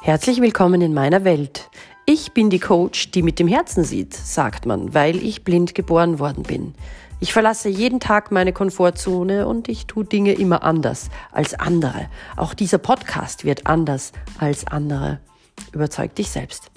Herzlich willkommen in meiner Welt. Ich bin die Coach, die mit dem Herzen sieht, sagt man, weil ich blind geboren worden bin. Ich verlasse jeden Tag meine Komfortzone und ich tue Dinge immer anders als andere. Auch dieser Podcast wird anders als andere. Überzeug dich selbst.